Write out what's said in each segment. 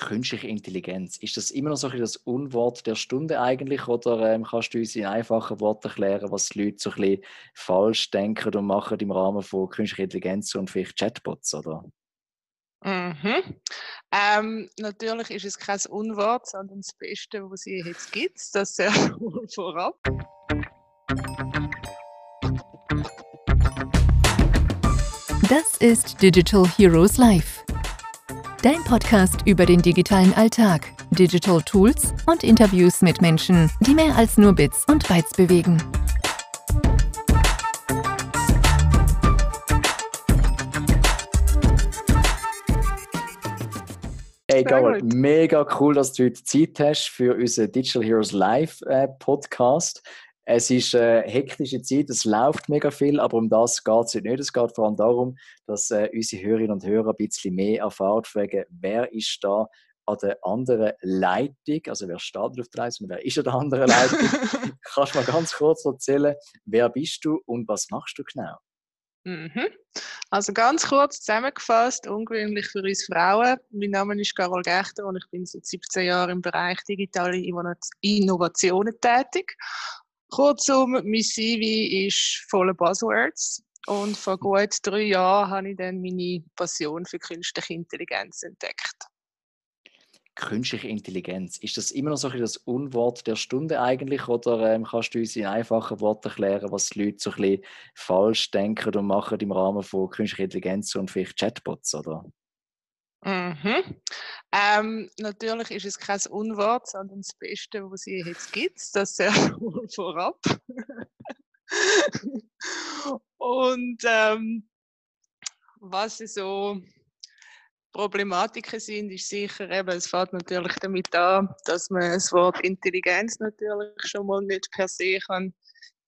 Künstliche Intelligenz, ist das immer noch so ein das Unwort der Stunde eigentlich oder ähm, kannst du uns in einfachen Worten erklären, was die Leute so ein bisschen falsch denken und machen im Rahmen von künstlicher Intelligenz und vielleicht Chatbots, oder? Mhm. Ähm, natürlich ist es kein Unwort, sondern das Beste, was es jetzt gibt. Das sehr wohl vorab. Das ist Digital Heroes Live Dein Podcast über den digitalen Alltag, Digital Tools und Interviews mit Menschen, die mehr als nur Bits und Bytes bewegen. Hey Carol, mega cool, dass du heute Zeit hast für unseren Digital Heroes Live äh, Podcast. Es ist eine hektische Zeit, es läuft mega viel, aber um das geht es nicht. Es geht vor allem darum, dass äh, unsere Hörerinnen und Hörer ein bisschen mehr erfahren, fragen, wer ist da an der anderen Leitung, also wer steht auf der Leitung, wer ist an der anderen Leitung? Kannst du mal ganz kurz erzählen, wer bist du und was machst du genau? Mhm. Also ganz kurz zusammengefasst, ungewöhnlich für uns Frauen. Mein Name ist Carol Gechter und ich bin seit 17 Jahren im Bereich digitale Innovationen tätig. Kurzum, mein CV ist voller Buzzwords. Und vor gut drei Jahren habe ich dann meine Passion für künstliche Intelligenz entdeckt. Künstliche Intelligenz, ist das immer noch so ein das Unwort der Stunde eigentlich? Oder ähm, kannst du uns in einfachen Worten erklären, was die Leute so ein bisschen falsch denken und machen im Rahmen von künstlicher Intelligenz und vielleicht Chatbots? Oder? Mhm. Ähm, natürlich ist es kein Unwort, sondern das Beste, was es jetzt gibt. Das sehr wohl vorab. Und ähm, was so Problematiken sind, ist sicher eben, es fängt natürlich damit an, dass man das Wort Intelligenz natürlich schon mal nicht per se kann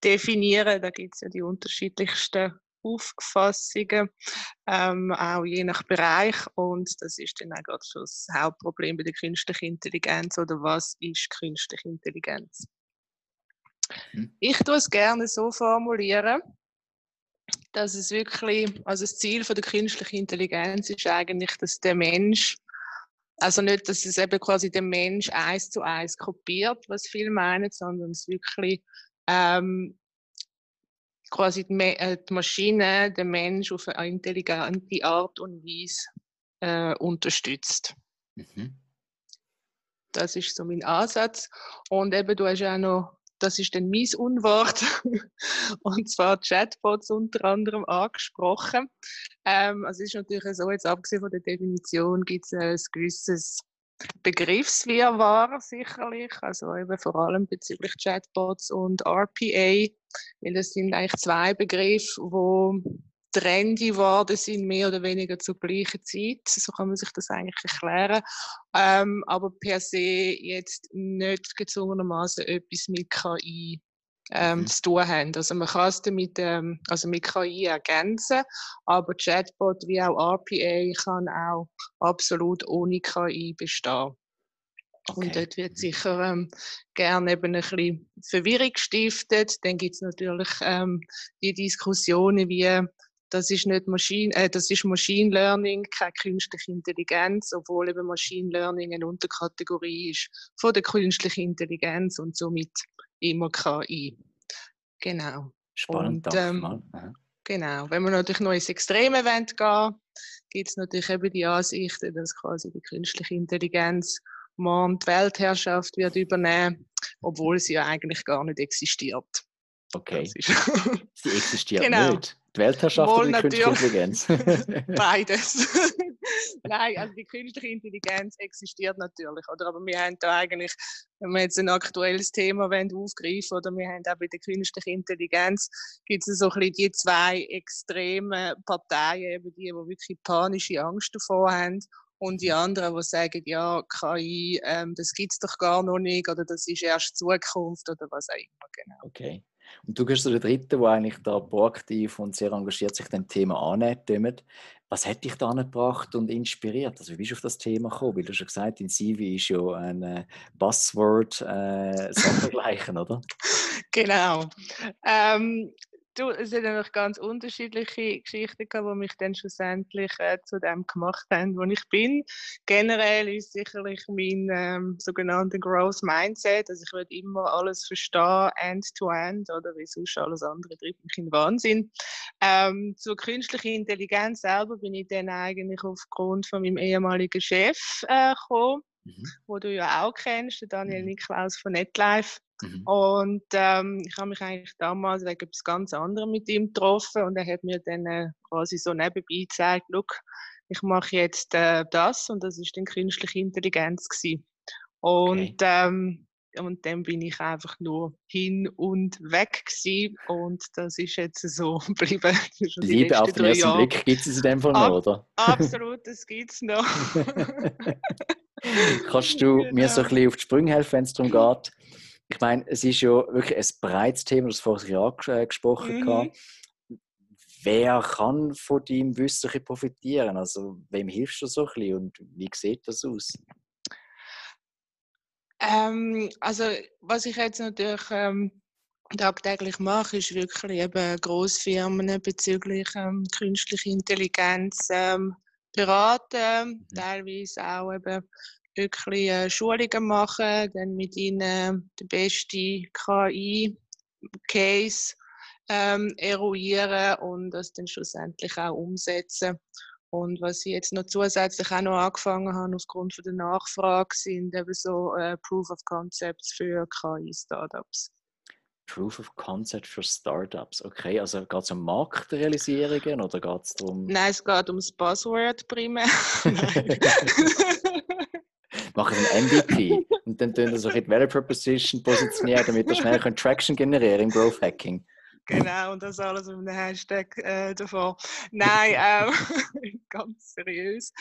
definieren. Da gibt es ja die unterschiedlichsten Auffassungen, ähm, auch je nach Bereich. Und das ist dann auch gerade schon das Hauptproblem bei der künstlichen Intelligenz. Oder was ist künstliche Intelligenz? Mhm. Ich tue es gerne so formulieren, dass es wirklich, also das Ziel von der künstlichen Intelligenz ist eigentlich, dass der Mensch also nicht, dass es eben quasi der Mensch eins zu eins kopiert, was viele meinen, sondern es wirklich ähm, quasi die, äh, Maschine den Mensch auf eine intelligente Art und Weise äh, unterstützt. Mhm. Das ist so mein Ansatz. Und eben, du hast ja auch noch, das ist dann mein Unwort, und zwar Chatbots unter anderem angesprochen. Ähm, also es ist natürlich so, jetzt abgesehen von der Definition gibt es ein gewisses Begriffswirrwarr sicherlich, also eben vor allem bezüglich Chatbots und RPA, weil das sind eigentlich zwei Begriffe, wo trendy geworden sind, mehr oder weniger zur gleichen Zeit. So kann man sich das eigentlich erklären. Ähm, aber per se jetzt nicht gezwungenermaßen etwas mit KI ähm, mhm. zu tun haben. Also man kann es damit, ähm, also mit KI ergänzen, aber Chatbot wie auch RPA kann auch absolut ohne KI bestehen. Okay. Und dort wird sicher ähm, gerne eben ein bisschen Verwirrung gestiftet. Dann gibt es natürlich ähm, die Diskussionen wie, das ist nicht Machine, äh, das ist Machine Learning, keine künstliche Intelligenz, obwohl eben Machine Learning eine Unterkategorie ist von der künstlichen Intelligenz und somit immer KI. Genau. Spannend, und, ähm, Genau. Wenn wir natürlich noch ins Extreme gehen, gibt es natürlich eben die Ansichten, dass quasi die künstliche Intelligenz morgen die Weltherrschaft wird übernehmen, obwohl sie ja eigentlich gar nicht existiert. Okay. sie existiert genau. nicht. Die Weltherrschaft Wohl oder die künstliche Intelligenz? Beides. Nein, also die künstliche Intelligenz existiert natürlich, oder? Aber wir haben da eigentlich, wenn wir jetzt ein aktuelles Thema wollen, aufgreifen, oder wir haben auch bei der künstlichen Intelligenz, gibt es so ein bisschen die zwei extremen Parteien, eben die, die wirklich panische Angst davor haben und die anderen, die sagen, ja, KI, ähm, das gibt es doch gar noch nicht oder das ist erst Zukunft oder was auch immer. Genau. Okay. Und du gehst zu der Dritten, der eigentlich da proaktiv und sehr engagiert sich dem Thema annimmt. Was hat dich da gebracht und inspiriert? Also wie bist du auf das Thema gekommen? Weil du schon gesagt in CV ist ja ein äh, Buzzword äh, Sondergleichen, oder? Genau. Ähm, Du, es sind nämlich ganz unterschiedliche Geschichten gehabt, die mich dann schlussendlich äh, zu dem gemacht haben, wo ich bin. Generell ist sicherlich mein ähm, sogenannter Growth Mindset, also ich will immer alles verstehen, end-to-end, -end, oder wie sonst alles andere, treibt mich in Wahnsinn. Ähm, zur künstlichen Intelligenz selber bin ich dann eigentlich aufgrund von meinem ehemaligen Chef äh, gekommen, mhm. wo du ja auch kennst, Daniel mhm. Niklaus von NetLife. Mhm. Und ähm, ich habe mich eigentlich damals wegen etwas ganz anderem mit ihm getroffen und er hat mir dann äh, quasi so nebenbei gezeigt, Look, ich mache jetzt äh, das und das ist dann künstliche Intelligenz gewesen. Und, okay. ähm, und dann bin ich einfach nur hin und weg gewesen und das ist jetzt so geblieben. Liebe auf den ersten Blick gibt es in dem Fall noch, oder? Absolut, das gibt es noch. Kannst du genau. mir so ein bisschen auf die Sprünge helfen, wenn es darum geht, ich meine, es ist ja wirklich ein breites Thema, das vorher angesprochen mhm. Wer kann von deinem Wissen profitieren? Also, wem hilfst du so ein bisschen und wie sieht das aus? Ähm, also, was ich jetzt natürlich ähm, tagtäglich mache, ist wirklich eben Großfirmen bezüglich ähm, künstlicher Intelligenz ähm, beraten, teilweise auch eben wirklich äh, Schulungen machen, dann mit ihnen den besten KI-Case ähm, eruieren und das dann schlussendlich auch umsetzen. Und was ich jetzt noch zusätzlich auch noch angefangen habe aufgrund von der Nachfrage, sind eben so äh, Proof of Concepts für KI-Startups. Proof of Concept für Startups. Okay, also geht es um Marktrealisierungen oder geht es darum? Nein, es geht ums Buzzword primär. machen ein MVP und dann tun das auch in die Value Proposition positionieren, damit wir schnell Traction generieren im Growth Hacking. Genau, und das alles mit einem Hashtag äh, davon. Nein, ähm, ganz seriös.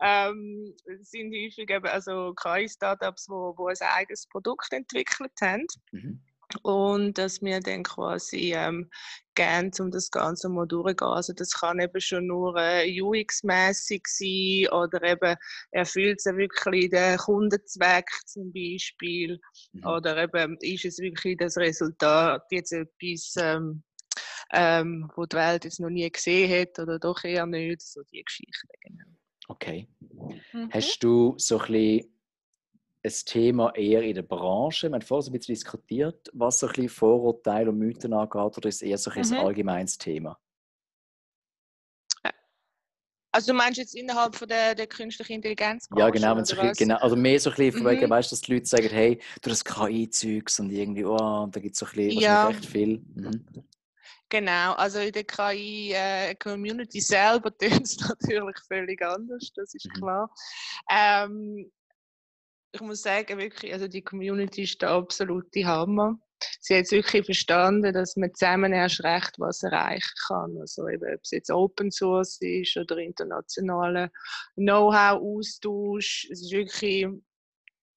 Ähm, es sind häufig eben also KI-Startups, die wo, wo ein eigenes Produkt entwickelt haben. Mhm und dass wir dann quasi ähm, gerne um das Ganze mal durchgehen. Also das kann eben schon nur äh, UX-mäßig sein oder eben erfüllt es wirklich den Kundenzweck zum Beispiel mhm. oder eben ist es wirklich das Resultat jetzt etwas, ähm, ähm, wo die Welt jetzt noch nie gesehen hat oder doch eher nicht, so die Geschichte. Genau. Okay. Mhm. Hast du so ein bisschen ein Thema eher in der Branche? Wir haben vorhin ein bisschen diskutiert, was so ein bisschen Vorurteile und Mythen angeht, oder ist es eher so ein, mhm. ein allgemeines Thema? Also du meinst jetzt innerhalb von der, der künstlichen Intelligenz? Ja, genau, so bisschen, genau. Also mehr so ein bisschen von wegen, mhm. weißt, dass die Leute sagen, hey, du hast KI-Zeugs und irgendwie, oh, und da gibt es so ein bisschen, ja. recht viel. Mhm. Genau, also in der KI-Community äh, selber tut es natürlich völlig anders, das ist mhm. klar. Ähm, ich muss sagen, wirklich, also die Community ist der absolute Hammer. Sie hat es wirklich verstanden, dass man zusammen erst recht was erreichen kann. Also eben, ob es jetzt Open Source ist oder internationaler Know-how-Austausch. Es ist wirklich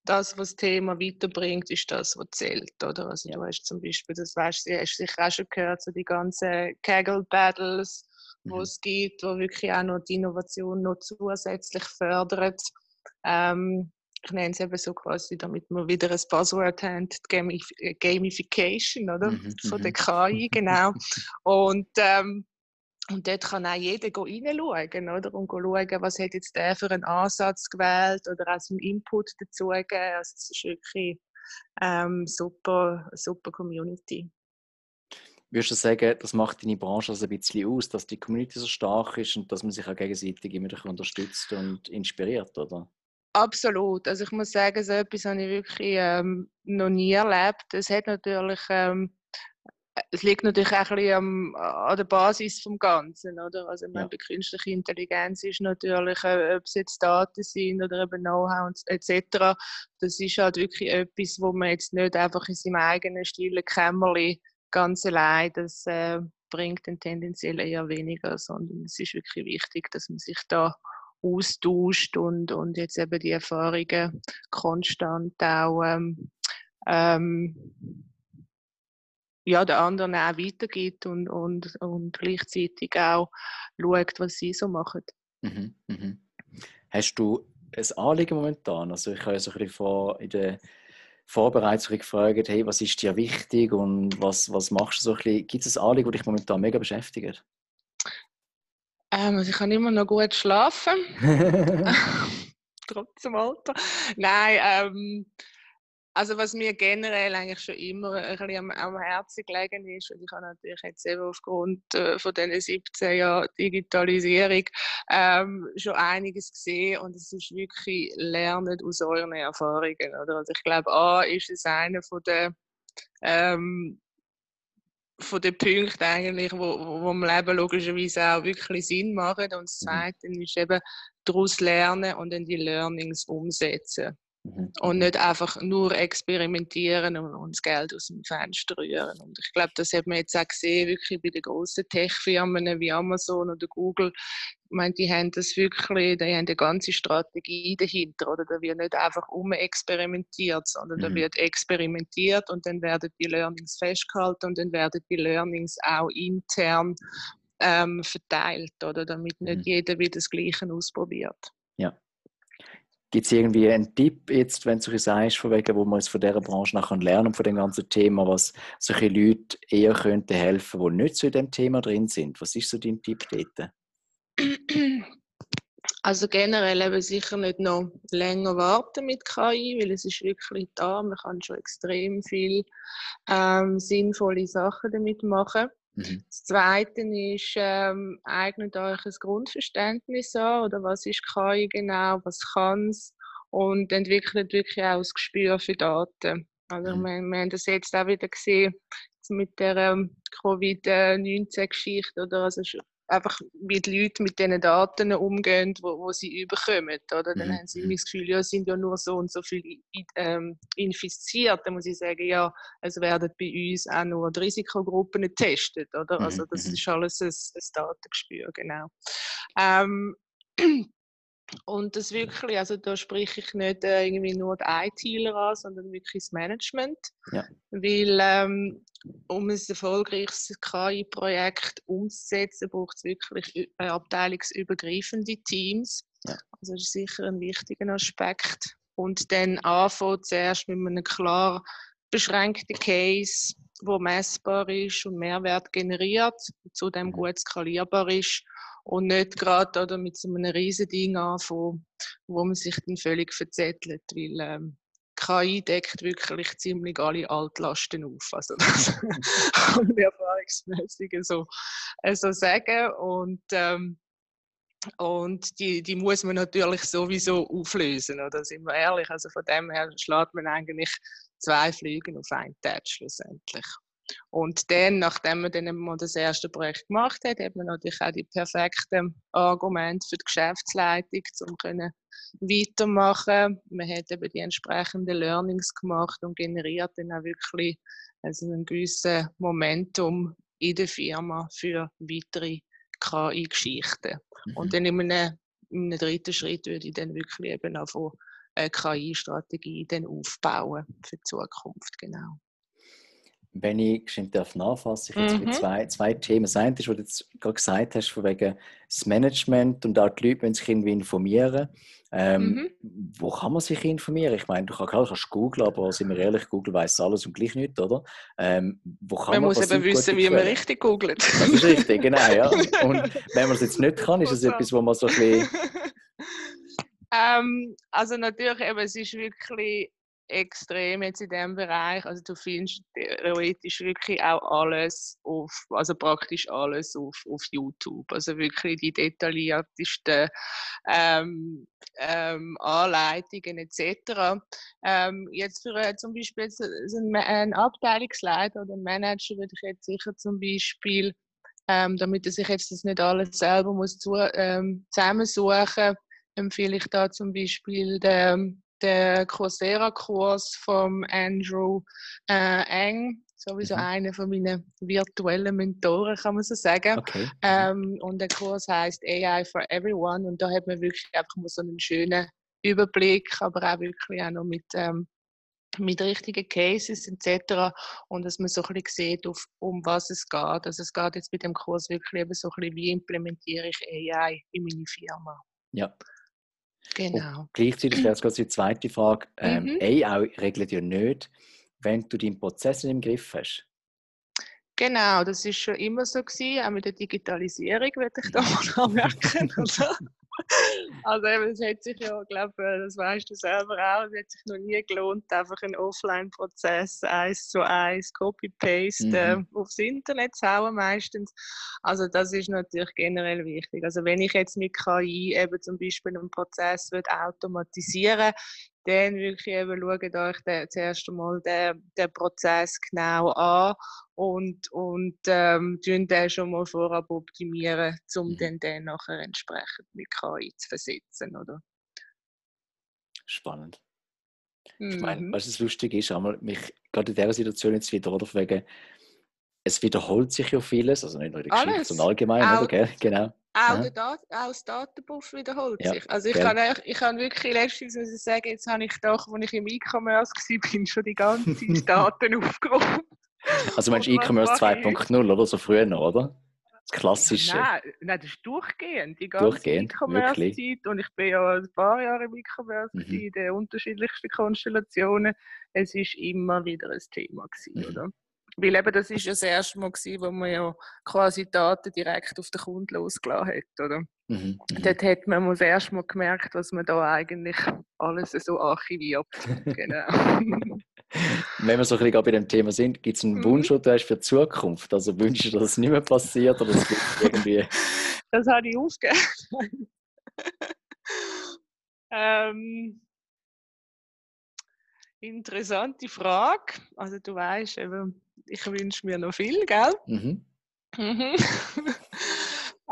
das, was das Thema weiterbringt, ist das, was zählt. Oder? Also du hast zum Beispiel, das weißt du, hast sicher auch schon gehört, so die ganzen Kaggle-Battles, mhm. wo es gibt, wo wirklich auch noch die Innovation noch zusätzlich fördert. Ähm, ich nenne es eben so quasi, damit wir wieder ein Buzzword haben, Gamif äh, Gamification oder? Mhm, von der mhm. KI, genau. und, ähm, und dort kann auch jeder reinschauen oder? und schauen, was hat jetzt der für einen Ansatz gewählt oder auch seinen Input dazu gegeben. Also es ist wirklich ähm, super, super Community. Würdest du sagen, das macht deine Branche also ein bisschen aus, dass die Community so stark ist und dass man sich auch gegenseitig immer unterstützt und inspiriert, oder? Absolut. Also ich muss sagen, so etwas habe ich wirklich ähm, noch nie erlebt. Es hat natürlich, ähm, es liegt natürlich auch ein bisschen an der Basis vom Ganzen, oder? Also ja. bei künstlicher Intelligenz ist natürlich, äh, ob es jetzt Daten sind oder eben Know-how etc. Das ist halt wirklich etwas, wo man jetzt nicht einfach in seinem eigenen stillen Kämmerli ganz allein das äh, bringt dann tendenziell eher weniger, sondern es ist wirklich wichtig, dass man sich da austauscht und, und jetzt eben die Erfahrungen konstant auch ähm, ähm, ja, den anderen auch weitergibt und, und, und gleichzeitig auch schaut, was sie so machen. Mhm, mhm. Hast du ein Anliegen momentan? Also ich habe so ein bisschen vor, in der Vorbereitung gefragt, hey, was ist dir wichtig und was, was machst du so ein bisschen? Gibt es ein Anliegen, das dich momentan mega beschäftigt? Ähm, also ich kann immer noch gut schlafen. Trotz dem Alter. Nein, ähm, also was mir generell eigentlich schon immer ein bisschen am, am Herzen gelegen ist, und ich habe natürlich jetzt eben aufgrund äh, von diesen 17 Jahren Digitalisierung ähm, schon einiges gesehen und es ist wirklich Lernen aus euren Erfahrungen. Oder? Also ich glaube, A ist es einer von der ähm, von den Punkten eigentlich, wo, wo im Leben logischerweise auch wirklich Sinn machen. Und das mhm. Zweite ist eben daraus lernen und dann die Learnings umsetzen. Mhm. Und nicht einfach nur experimentieren und, das Geld aus dem Fenster rühren. Und ich glaube, das hat man jetzt auch gesehen, wirklich bei den großen Tech-Firmen wie Amazon oder Google. Ich meine, die haben das wirklich, die haben eine ganze Strategie dahinter. Oder da wird nicht einfach umexperimentiert, sondern mhm. da wird experimentiert und dann werden die Learnings festgehalten und dann werden die Learnings auch intern ähm, verteilt, oder damit nicht mhm. jeder wieder das Gleiche ausprobiert. Ja. Gibt es irgendwie einen Tipp, jetzt, wenn du sagst, von wegen, wo man es von dieser Branche nachher lernen von dem ganzen Thema, was solche Leute eher könnten helfen, die nicht so in dem Thema drin sind? Was ist so dein Tipp dort? Also generell eben sicher nicht noch länger warten mit KI, weil es ist wirklich da. Man kann schon extrem viel ähm, sinnvolle Sachen damit machen. Mhm. Das Zweite ist, ähm, eignet euch ein Grundverständnis an, oder was ist KI genau, was kann es und entwickelt wirklich auch das Gespür für Daten. Also mhm. wir, wir haben das jetzt auch wieder gesehen mit der ähm, Covid-19-Geschichte, oder also einfach wie die Leute mit diesen Daten umgehen, wo, wo sie überkommen. Oder? Dann mhm. haben sie mhm. das Gefühl, ja, es sind ja nur so und so viele ähm, infiziert. Dann muss ich sagen, ja, es werden bei uns auch nur die Risikogruppen getestet. Oder? Also mhm. das mhm. ist alles ein, ein Datengespür, genau. Ähm, und das wirklich, also da spreche ich nicht äh, irgendwie nur die ITler an, sondern wirklich das Management. Ja. Weil ähm, um ein erfolgreiches KI-Projekt umzusetzen, braucht es wirklich äh, abteilungsübergreifende Teams. Ja. Also das ist sicher ein wichtiger Aspekt. Und dann anfangen zuerst mit einem klar beschränkten Case, wo messbar ist und Mehrwert generiert, zudem mhm. gut skalierbar ist und nicht gerade oder mit so einem riesen Ding anfangen, wo man sich dann völlig verzettelt, weil ähm, KI deckt wirklich ziemlich alle Altlasten auf. Also das kann ich erfahrungsmäßig so, äh, so sagen. Und, ähm, und die, die muss man natürlich sowieso auflösen, oder sind wir ehrlich. Also von dem her schlägt man eigentlich zwei Flüge auf einen Tag schlussendlich. Und dann, nachdem man dann mal das erste Projekt gemacht hat, hat man natürlich auch die perfekten Argumente für die Geschäftsleitung, um können weitermachen. Man hat eben die entsprechenden Learnings gemacht und generiert dann auch wirklich also einen gewissen Momentum in der Firma für weitere KI-Geschichten. Mhm. Und dann in einem, in einem dritten Schritt würde ich dann wirklich eben auch von eine KI-Strategie aufbauen für die Zukunft, genau wenn ich geschwind darf nachfassen, ich jetzt mhm. zwei, zwei Themen. Das eine ist, was du jetzt gerade gesagt hast, von wegen das Management und auch die Leute müssen sich irgendwie informieren. Ähm, mhm. Wo kann man sich informieren? Ich meine, du kannst, klar, kannst googeln, aber sind wir ehrlich, Google weiß alles und gleich nicht, oder? Ähm, wo kann man, man muss eben wissen, wie man richtig googelt. Das ist richtig, genau, ja. Und wenn man es jetzt nicht kann, ist es etwas, wo man so ein bisschen... Ähm, also natürlich, eben, es ist wirklich extrem jetzt in diesem Bereich. Also du findest theoretisch wirklich auch alles auf, also praktisch alles auf, auf YouTube. Also wirklich die detailliertesten ähm, ähm, Anleitungen etc. Ähm, jetzt für äh, zum Beispiel jetzt ein, ein Abteilungsleiter oder ein Manager würde ich jetzt sicher zum Beispiel, ähm, damit er sich jetzt das nicht alles selber muss zu, ähm, zusammensuchen, empfehle ich da zum Beispiel den der Coursera-Kurs von Andrew äh, Eng, sowieso mhm. einer von meinen virtuellen Mentoren, kann man so sagen. Okay. Mhm. Ähm, und der Kurs heißt AI for Everyone und da hat man wirklich einfach mal so einen schönen Überblick, aber auch wirklich auch noch mit, ähm, mit richtigen Cases etc. Und dass man so ein bisschen sieht, auf, um was es geht. Also es geht jetzt bei dem Kurs wirklich eben so ein bisschen, wie implementiere ich AI in meine Firma. Ja. Genau. Und gleichzeitig wäre es die zweite Frage. Ähm, Mhm. AI regelt ja nicht, wenn du deinen Prozess im Griff hast. Genau, das ist schon immer so gewesen, auch mit der Digitalisierung, würde ich da mal anmerken. Oder? Also eben, es hat sich ja, glaube das weißt du selber auch, es hat sich noch nie gelohnt, einfach einen Offline-Prozess eins zu eins, Copy-Paste äh, Mhm. aufs Internet zu hauen meistens. Also das ist natürlich generell wichtig. Also wenn ich jetzt mit KI eben zum Beispiel einen Prozess würde automatisieren dann wirklich eben schaut euch den, zuerst einmal den, den Prozess genau an und, und ähm, tun den schon mal vorab optimieren, um Mhm. dann den nachher entsprechend mit KI zu versetzen, oder? Spannend. Ich meine, Mhm. was das Lustige ist, einmal mich gerade in dieser Situation jetzt wieder, oder? Wegen, es wiederholt sich ja vieles, also nicht nur in der Geschichte, Alles. sondern allgemein, Auch- oder? Gell? Genau. Auch, Dat auch das Datenbuch wiederholt Ja, sich. Also ich kann, ich kann wirklich letztens muss ich sagen, jetzt habe ich doch, als ich im E-Commerce war, schon die ganze Zeit Daten aufgerufen. Also meinst du E-Commerce mache ich 2.0, oder? So früher noch, oder? Das Klassische. Nein, nein, das ist durchgehend, die ganze Durchgehend, E-Commerce-Zeit. Und ich bin ja ein paar Jahre im E-Commerce, Mhm. in den unterschiedlichsten Konstellationen. Es ist immer wieder ein Thema gewesen, Mhm. oder? Weil eben das ist ja das erste Mal gewesen, wo man ja quasi Daten direkt auf den Kunden losgelassen hat, oder? Mhm. Mhm. Dort hat man das erste Mal gemerkt, was man da eigentlich alles so archiviert. genau. Wenn wir so ein bisschen bei dem Thema sind, gibt es einen Mhm. Wunsch, den du hast für die Zukunft? Also wünschst du, dass es nicht mehr passiert oder es irgendwie. Das habe ich aufgegeben. ähm, interessante Frage. Also du weißt, eben, ich wünsche mir noch viel, gell? Mhm. Mhm.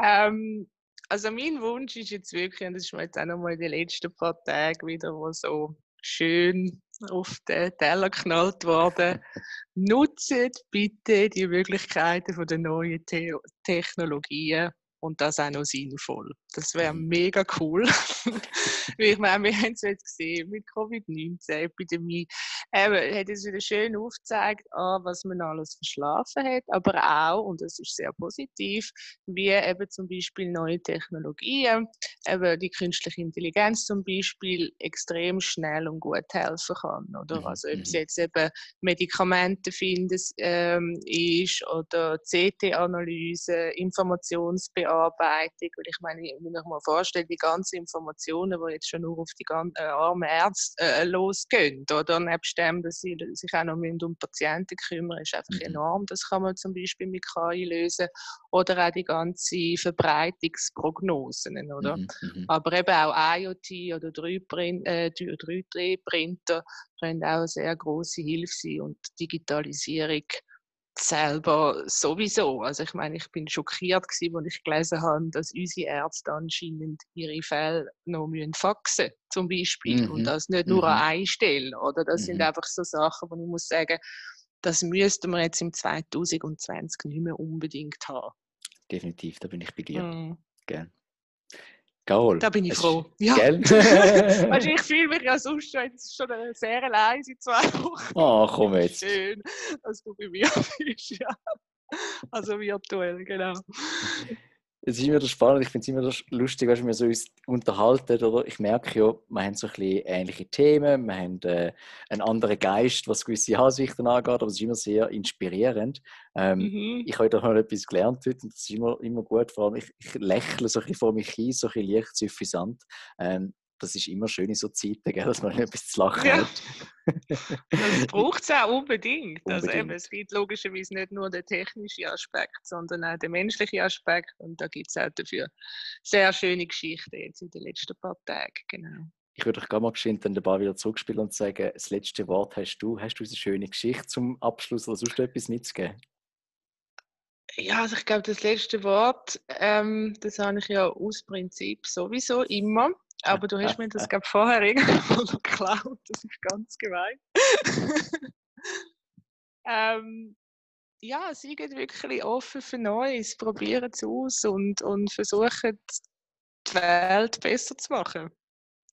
ähm, also mein Wunsch ist jetzt wirklich, und das ist mir jetzt auch noch mal in den letzten paar Tagen wieder mal so schön auf den Teller geknallt worden. Nutzt bitte die Möglichkeiten von der neuen The Technologien und das auch noch sinnvoll. Das wäre Mhm. mega cool. Ich meine, wir haben es jetzt gesehen mit Covid-19-Epidemie. Eben, hat es wieder schön aufgezeigt, ah, was man alles verschlafen hat, aber auch, und das ist sehr positiv, wie eben zum Beispiel neue Technologien, eben die künstliche Intelligenz zum Beispiel, extrem schnell und gut helfen kann. Oder? Mhm, Also ob es mhm. jetzt eben Medikamente finden ähm, ist oder CT-Analyse, Informationsbearbeitung. Und ich meine, wenn ich mir vorstelle, die ganzen Informationen, die jetzt schon nur auf die gan- äh, armen Ärzte äh, losgehen, oder nebst dem, dass sie sich auch noch um Patienten kümmern, ist einfach Mhm. enorm. Das kann man zum Beispiel mit KI lösen. Oder auch die ganze Verbreitungsprognosen, oder? Mhm. Mhm. Aber eben auch IoT oder 3-Print- äh, 3D-Printer können auch eine sehr große Hilfe sein und Digitalisierung selber sowieso. Also ich meine, ich bin schockiert gewesen, als ich gelesen habe, dass unsere Ärzte anscheinend ihre Fälle noch müssen faxen zum Beispiel Mhm. und das nicht nur an Mhm. einer Stelle. Oder das sind Mhm. einfach so Sachen, wo ich muss sagen, das müssten wir jetzt im 2020 nicht mehr unbedingt haben. Definitiv, da bin ich bei dir. Mm. Gell. Carol. Da bin ich es- froh. Ja. Gell? weißt, ich fühle mich ja sonst schon, jetzt schon sehr allein seit zwei Wochen. Ah, komm jetzt. Schön, dass du bei mir bist, ja. Also virtuell, genau. Es ist immer wieder spannend, ich finde es immer wieder lustig, weißt, wenn wir so uns unterhalten. Oder? Ich merke ja, wir haben so ein bisschen ähnliche Themen, wir haben äh, einen anderen Geist, was gewisse Ansichten angeht, aber es ist immer sehr inspirierend. Ähm, Mhm. Ich habe da mal etwas gelernt heute und das ist immer, immer gut. Vor allem, ich, ich lächle so ein bisschen vor mich hin, so ein bisschen leicht suffisant. Ähm, das ist immer schön in so Zeiten, gell, dass man etwas zu lachen Ja. hat. Das braucht es auch unbedingt. Also eben, Unbedingt. es gibt logischerweise nicht nur den technischen Aspekt, sondern auch den menschlichen Aspekt. Und da gibt es auch dafür sehr schöne Geschichten jetzt in den letzten paar Tagen. Genau. Ich würde euch gerne mal geschwind den Ball wieder zurückspielen und sagen, das letzte Wort hast du. Hast du eine schöne Geschichte zum Abschluss oder sonst etwas mitzugeben? Ja, also ich glaube, das letzte Wort, ähm, das habe ich ja aus Prinzip sowieso immer. Aber du hast mir das, glaube vorher irgendwo noch geklaut. Das ist ganz gemein. ähm, ja, seid wirklich offen für Neues, probieren es aus und, und versuchen, die Welt besser zu machen.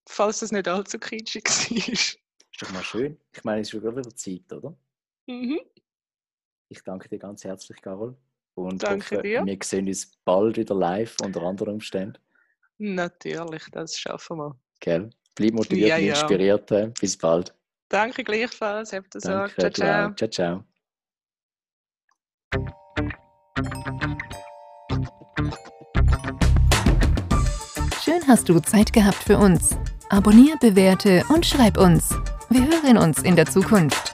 Falls das nicht allzu kitschig war. Ist doch mal schön. Ich meine, es ist schon wieder Zeit, oder? mhm. Ich danke dir ganz herzlich, Carol. Und Danke hoffe, dir. wir sehen uns bald wieder live unter anderen Umständen. Natürlich, das schaffen wir. Gell? Bleib motiviert Ja, und ja. inspiriert. äh. Bis bald. Danke gleichfalls. Habt ihr Sorge. Ciao, ciao. Ciao, ciao. Schön hast du Zeit gehabt für uns. Abonnier, bewerte und schreib uns. Wir hören uns in der Zukunft.